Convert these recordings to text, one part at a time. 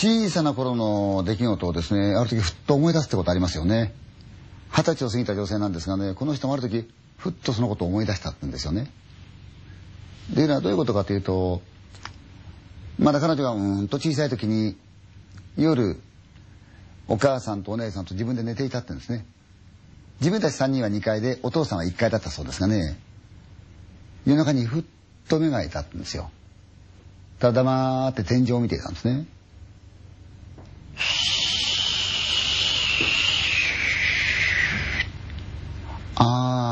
小さな頃の出来事をですねある時ふっと思い出すってことありますよね。二十歳を過ぎた女性なんですがねこの人もある時ふっとそのことを思い出したんですよね。でいうのはどういうことかというとまだ彼女がうんと小さい時に夜お母さんとお姉さんと自分で寝ていたってんですね。自分たち3人は2階でお父さんは1階だったそうですがね夜中にふっと目が開いたんですよ。ただ黙って天井を見ていたんですね。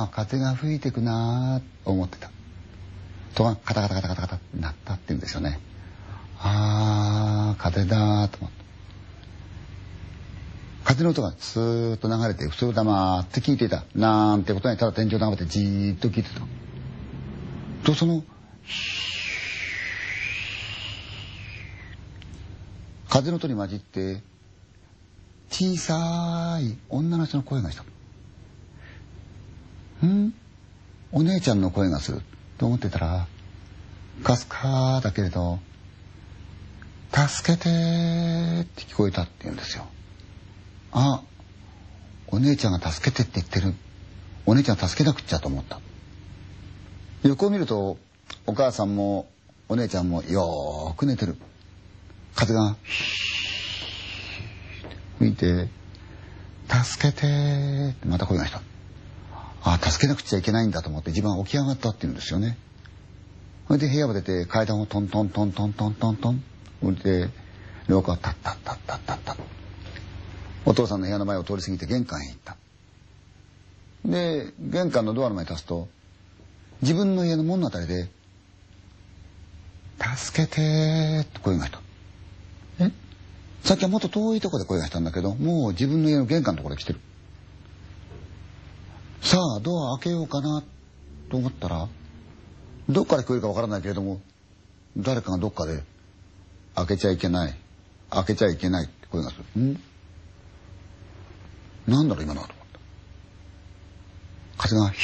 あ風が吹いてくなと思ってた。とがカタカタカタカタカタってなったって言うんですよね。ああ風だと思って。風の音がスーッと流れて普通黙って聞いていた。なんてことにただ天井を眺めてじーっと聞いてた。とその風の音に混じって小さい女の人の声がした。ん？お姉ちゃんの声がすると思ってたらかすかだけれど「助けて」って聞こえたって言うんですよ。あお姉ちゃんが助けてって言ってる。お姉ちゃん助けなくっちゃと思った。横を見るとお母さんもお姉ちゃんもよーく寝てる。風が吹いて「助けて」ってまた声がした。ああ助けなくちゃいけないんだと思って自分は起き上がったって言うんですよね。それで部屋を出て階段をトントントントントントントン降りて廊下をタッタッタッタッタッタッ。お父さんの部屋の前を通り過ぎて玄関へ行った。で玄関のドアの前に立つと自分の家の門のあたりで「助けて」って声がした。え？さっきはもっと遠いとこで声がしたんだけどもう自分の家の玄関のところへ来てる。さあドア開けようかなと思ったらどっから聞こえるかわからないけれども誰かがどっかで「開けちゃいけない開けちゃいけない」って声がするんなんだろう今のはと思った。風がヒ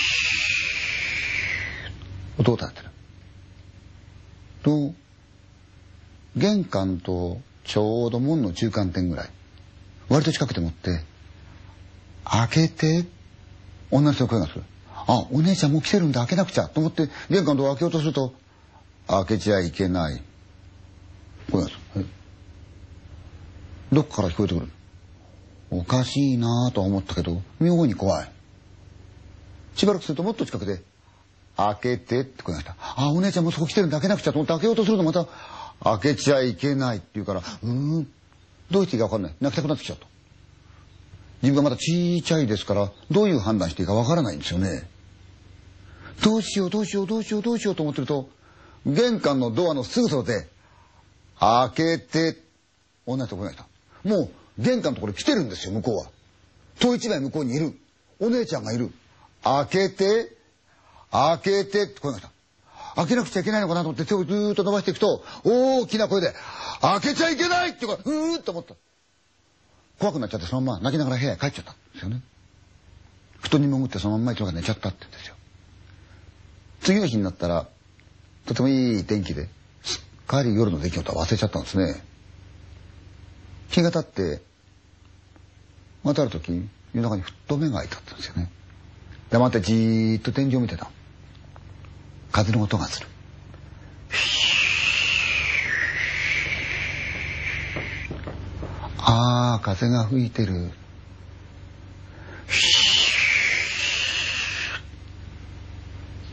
ー音を立ててる。と玄関とちょうど門の中間点ぐらい割と近くでもって開けて女の人の声がす。るあお姉ちゃんもう来てるんで開けなくちゃと思って玄関のドア開けようとすると開けちゃいけない。声がす。るどっから聞こえてくる？おかしいなぁとは思ったけど妙に怖い。しばらくするともっと近くで「開けて」って声がしたあお姉ちゃんもうそこ来てるんで開けなくちゃと思って開けようとするとまた「開けちゃいけない」って言うからうーんどうしていいか分かんない。泣きたくなってきちゃった。自分がまだちいちゃいですからどういう判断していいか分からないんですよね。どうしようどうしようどうしようどうしようと思ってると玄関のドアのすぐ外で「開けて」女の人声がしたもう玄関のところ来てるんですよ向こうは。戸一枚向こうにいる。お姉ちゃんがいる。開けて開けてって声がした開けなくちゃいけないのかなと思って手をずーっと伸ばしていくと大きな声で「開けちゃいけない!」って言うかうーっと思った。怖くなっちゃってそのまま泣きながら部屋へ帰っちゃったんですよね。布団に潜ってそのまんま一が寝ちゃったって言うんですよ。次の日になったらとてもいい天気ですっかり夜の出来事は忘れちゃったんですね。日が経ってまたある時夜中にふっと目が開いたってんですよね。黙ってじーっと天井を見てた。風の音がする。ああ風が吹いてる。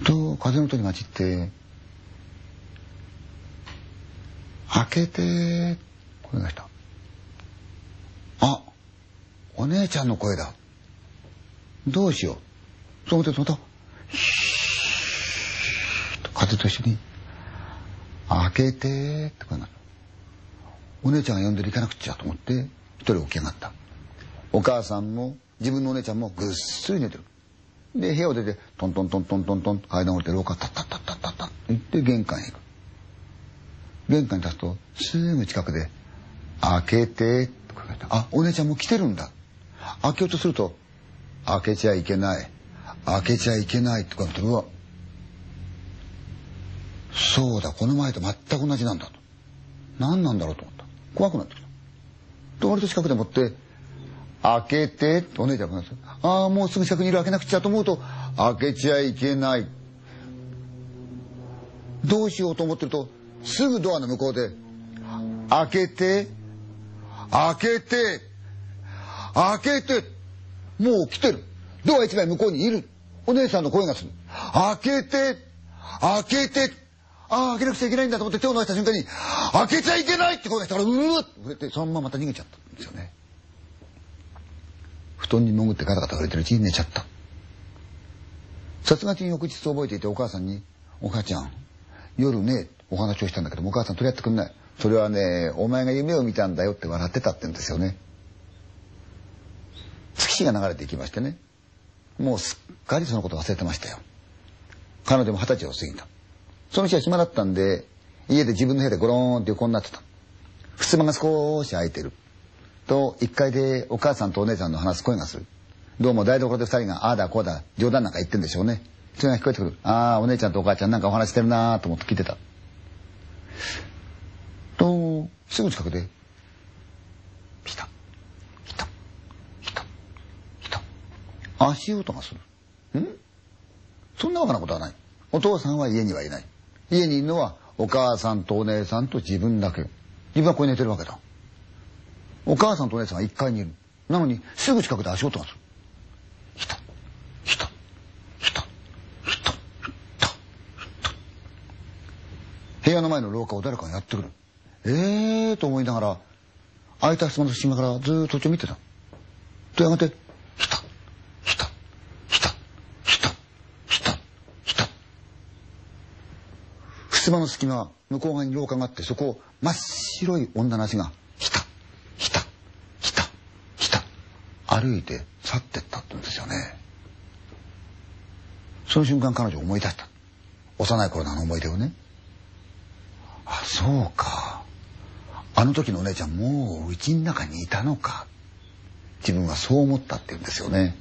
と風の音に混じって開けて声がした。あお姉ちゃんの声だ。どうしよう。そう思ってまた風と一緒に「開けて」って声がお姉ちゃんが呼んでる行かなくちゃと思って一人起き上がった。お母さんも自分のお姉ちゃんもぐっすり寝てる。で部屋を出てトントントントントントン階段降りて廊下タッタッタッタッタッタッ行って玄関へ行く。玄関に立つとすぐ近くで「開けて」って声がしたあお姉ちゃんも来てるんだ。開けようとすると「開けちゃいけない。開けちゃいけない」って声がしてうわ。そうだこの前と全く同じなんだと。何なんだろうと思った怖くなってきた。と割と近くでもって開けてお姉ちゃんがああもうすぐ近くにいる開けなくちゃと思うと開けちゃいけない。どうしようと思ってるとすぐドアの向こうで開けて開けて開けてもう来てる。ドア一枚向こうにいる。お姉さんの声がする。開けて開けて。ああ開けなくちゃいけないんだと思って手を伸ばした瞬間に開けちゃいけないって声がしたからうわっと触れてそのまままた逃げちゃったんですよね。布団に潜ってガタガタ触れてるうちに寝ちゃった。殺月に翌日覚えていてお母さんに「お母ちゃん夜ねお話をしたんだけどもお母さん取り合ってくんない。それはねお前が夢を見たんだよ」って笑ってたって言うんですよね。月日が流れていきましてねもうすっかりそのこと忘れてましたよ。彼女も二十歳を過ぎた。その日は暇だったんで家で自分の部屋でゴローンって横になってた。襖が少し開いてる。と1階でお母さんとお姉さんの話す声がする。どうも台所で2人がああだこうだ冗談なんか言ってんでしょうね。それが聞こえてくる。ああお姉ちゃんとお母ちゃんなんかお話してるなと思って聞いてた。とすぐ近くでピタピタピタピタ足音がする。ん？そんなわけなことはない。お父さんは家にはいない。家にいるのはお母さんとお姉さんと自分だけ。自分はここに寝てるわけだ。お母さんとお姉さんは1階にいる。なのにすぐ近くで足音がする。ひた。ひた。ひた。ひた。ひた。ひた。部屋の前の廊下を誰かがやってくる。ええー、と思いながら開いた襖の隙間からずーっと途中見てた。とやがてひたひたひたひたひたひた襖の隙間向こう側に廊下があってそこを真っ白い女の足がひた。ひた。ひた。ひた。歩いて去ってったって言うんですよね。その瞬間彼女思い出した。幼い頃のあの思い出をね。あそうか。あの時のお姉ちゃんもううちの中にいたのか。自分はそう思ったって言うんですよね。